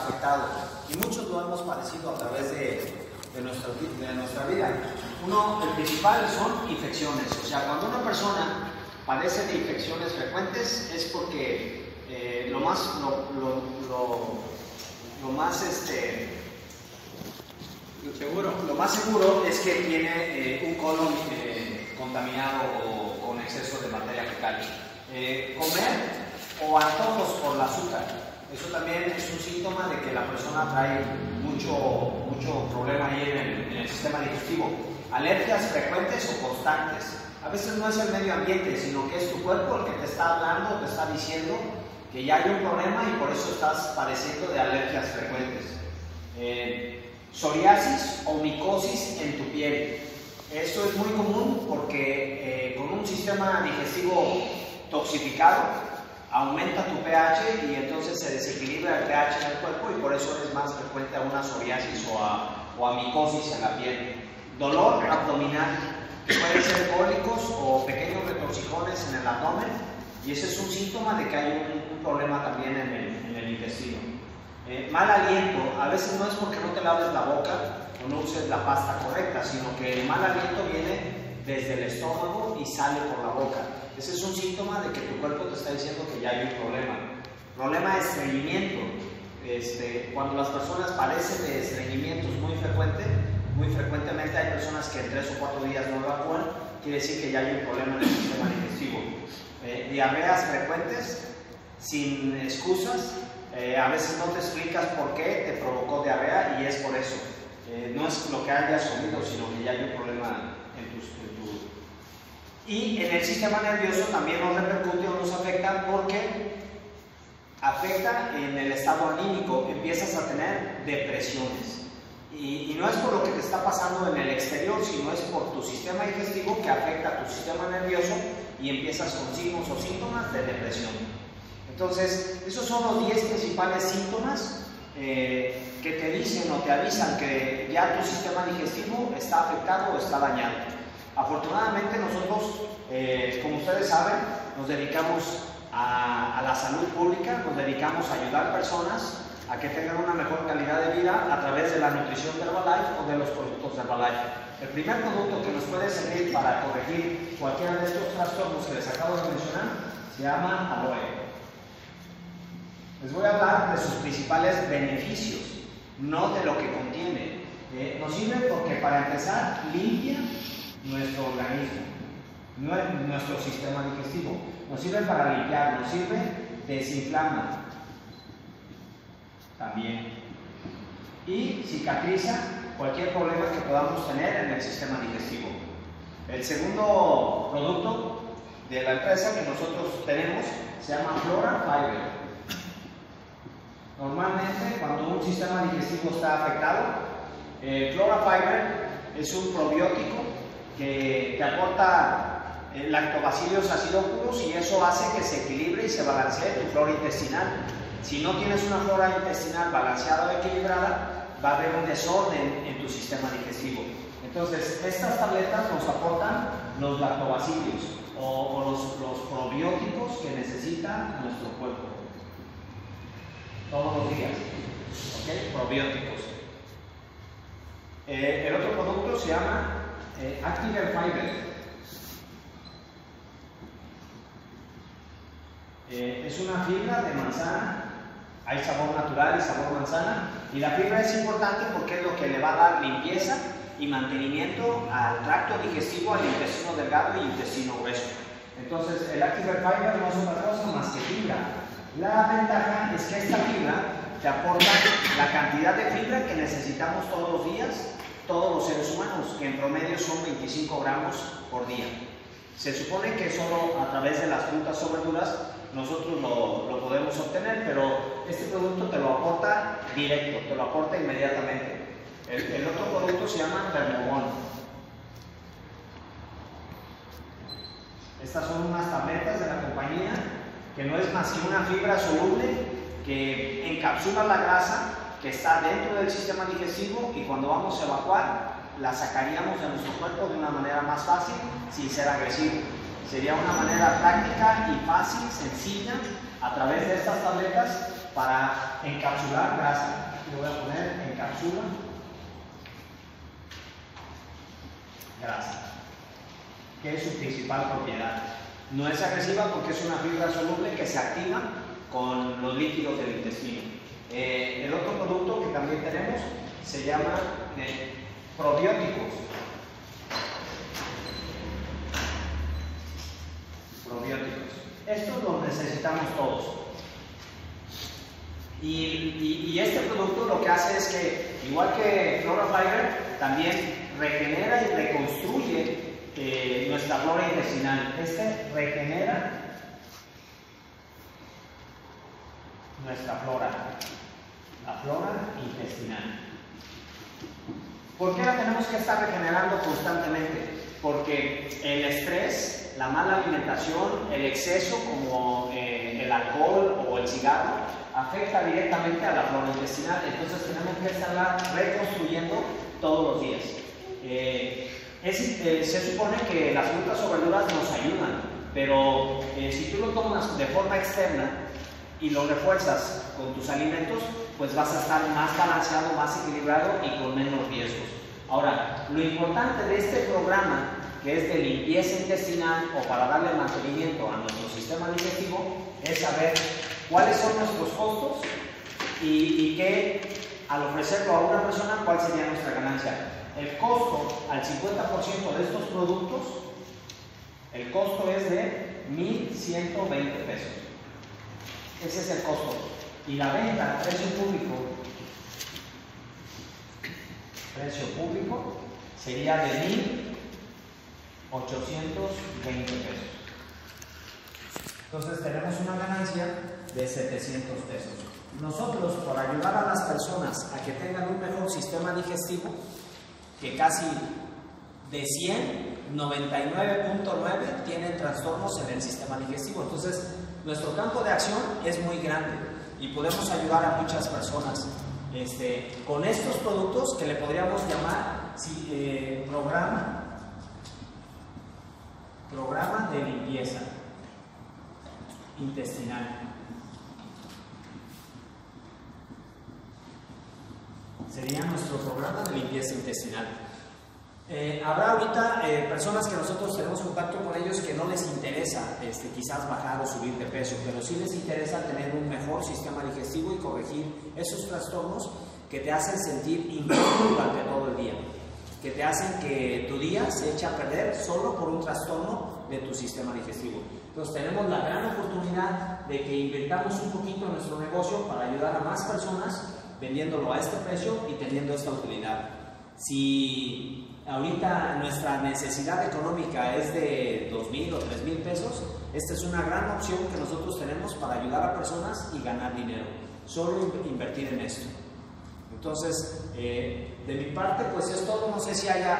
afectado y muchos lo hemos padecido a través de, de, nuestra, de nuestra vida. Uno, el principal son infecciones, o sea, cuando una persona padece de infecciones frecuentes es porque eh, lo más, lo, lo, lo, lo más este, seguro. Lo más seguro es que tiene eh, un colon eh, contaminado o con exceso de materia fecal. Eh, comer o antojos por el azúcar. Eso también es un síntoma de que la persona trae mucho, mucho problema ahí en el, en el sistema digestivo. Alergias frecuentes o constantes. A veces no es el medio ambiente, sino que es tu cuerpo el que te está hablando, te está diciendo que ya hay un problema y por eso estás padeciendo de alergias frecuentes. Eh, psoriasis o micosis en tu piel. Esto es muy común porque eh, con un sistema digestivo toxificado aumenta tu pH y entonces se desequilibra el pH en el cuerpo y por eso es más frecuente a una psoriasis o a, o a micosis en la piel. Dolor abdominal, que pueden ser cólicos o pequeños retorcijones en el abdomen y ese es un síntoma de que hay un, problema también en el, en el intestino. Eh, mal aliento, a veces no es porque no te laves la boca o no uses la pasta correcta, sino que el mal aliento viene desde el estómago y sale por la boca. Ese es un síntoma de que tu cuerpo te está diciendo que ya hay un problema. Problema de estreñimiento. Este, cuando las personas padecen de estreñimientos muy frecuente, muy frecuentemente hay personas que en tres o cuatro días no evacúan, quiere decir que ya hay un problema en el sistema digestivo. Eh, diarreas frecuentes, sin excusas, eh, a veces no te explicas por qué te provocó diarrea y es por eso. Eh, no es lo que hayas comido, sino que ya hay un problema en tu, en tu... Y en el sistema nervioso también nos repercute o nos afecta porque afecta en el estado anímico, empiezas a tener depresiones. Y, y, no es por lo que te está pasando en el exterior, sino es por tu sistema digestivo que afecta a tu sistema nervioso y empiezas con signos o síntomas de depresión. Entonces, esos son los 10 principales síntomas eh, que te dicen o te avisan que ya tu sistema digestivo está afectado o está dañado. Afortunadamente nosotros, eh, como ustedes saben, nos dedicamos a, a, la salud pública, nos dedicamos a ayudar personas a que tengan una mejor calidad de vida a través de la nutrición de Herbalife o de los productos de Herbalife. El primer producto que nos puede servir para corregir cualquiera de estos trastornos que les acabo de mencionar se llama aloe. Les voy a hablar de sus principales beneficios, no de lo que contiene. Eh, nos sirve porque para empezar limpia nuestro organismo, nuestro sistema digestivo. Nos sirve para limpiar, nos sirve desinflama también. Y cicatriza cualquier problema que podamos tener en el sistema digestivo. El segundo producto de la empresa que nosotros tenemos se llama Flora Fiber. Normalmente, cuando un sistema digestivo está afectado, el Flora Fiber es un probiótico que te aporta lactobacillus acidophilus y eso hace que se equilibre y se balancee tu flora intestinal. Si no tienes una flora intestinal balanceada o equilibrada, va a haber un desorden en tu sistema digestivo. Entonces, estas tabletas nos aportan los lactobacillus o, o los, los probióticos que necesita nuestro cuerpo todos los días. ¿Ok? Probióticos. Eh, el otro producto se llama eh, Active Fiber. Eh, es una fibra de manzana. Hay sabor natural y sabor manzana. Y la fibra es importante porque es lo que le va a dar limpieza y mantenimiento al tracto digestivo, al intestino delgado y intestino grueso. Entonces, el Active Fiber no es otra cosa más que fibra. La ventaja es que esta fibra te aporta la cantidad de fibra que necesitamos todos los días, todos los seres humanos, que en promedio son 25 gramos por día. Se supone que solo a través de las frutas o verduras nosotros lo, lo, podemos obtener, pero este producto te lo aporta directo, te lo aporta inmediatamente. El, otro producto se llama Thermobon. Estas son unas tabletas de la compañía que no es más que una fibra soluble que encapsula la grasa que está dentro del sistema digestivo y cuando vamos a evacuar la sacaríamos de nuestro cuerpo de una manera más fácil sin ser agresivo. Sería una manera práctica y fácil, sencilla, a través de estas tabletas, para encapsular grasa. Aquí voy a poner encapsula grasa, que es su principal propiedad. No es agresiva porque es una fibra soluble que se activa con los líquidos del intestino. Eh, el otro producto que también tenemos se llama eh, probióticos. Probióticos. Estos los necesitamos todos. Y, este producto lo que hace es que, igual que Flora Fiber, también regenera y reconstruye eh, nuestra flora intestinal. Este regenera nuestra flora, la flora intestinal. ¿Por qué la tenemos que estar regenerando constantemente? Porque el estrés, la mala alimentación, el exceso como eh, el alcohol o el cigarro, afecta directamente a la flora intestinal. Entonces tenemos que estarla reconstruyendo todos los días. Eh, eh, se supone que las frutas o verduras nos ayudan, pero si tú lo tomas de forma externa y lo refuerzas con tus alimentos, pues vas a estar más balanceado, más equilibrado y con menos riesgos. Ahora, lo importante de este programa, que es de limpieza intestinal o para darle mantenimiento a nuestro sistema digestivo, es saber cuáles son nuestros costos y, qué, al ofrecerlo a una persona, cuál sería nuestra ganancia. El costo al 50% de estos productos, el costo es de 1.120 pesos. Ese es el costo. Y la venta, precio público, precio público sería de 1.820 pesos. Entonces tenemos una ganancia de 700 pesos. Nosotros, por ayudar a las personas a que tengan un mejor sistema digestivo, que casi de 100, 99.9 tienen trastornos en el sistema digestivo. Entonces, nuestro campo de acción es muy grande y podemos ayudar a muchas personas este, con estos productos que le podríamos llamar eh, programa, programa de limpieza intestinal. Sería nuestro programa de limpieza intestinal. Eh, habrá ahorita eh, personas que nosotros tenemos contacto con ellos que no les interesa este, quizás bajar o subir de peso, pero sí les interesa tener un mejor sistema digestivo y corregir esos trastornos que te hacen sentir incómodo durante todo el día, que te hacen que tu día se eche a perder solo por un trastorno de tu sistema digestivo. Entonces tenemos la gran oportunidad de que invirtamos un poquito en nuestro negocio para ayudar a más personas vendiéndolo a este precio y teniendo esta utilidad. Si ahorita nuestra necesidad económica es de dos mil o tres mil pesos, esta es una gran opción que nosotros tenemos para ayudar a personas y ganar dinero. Solo invertir en esto. Entonces, eh, de mi parte, pues es todo. No sé si haya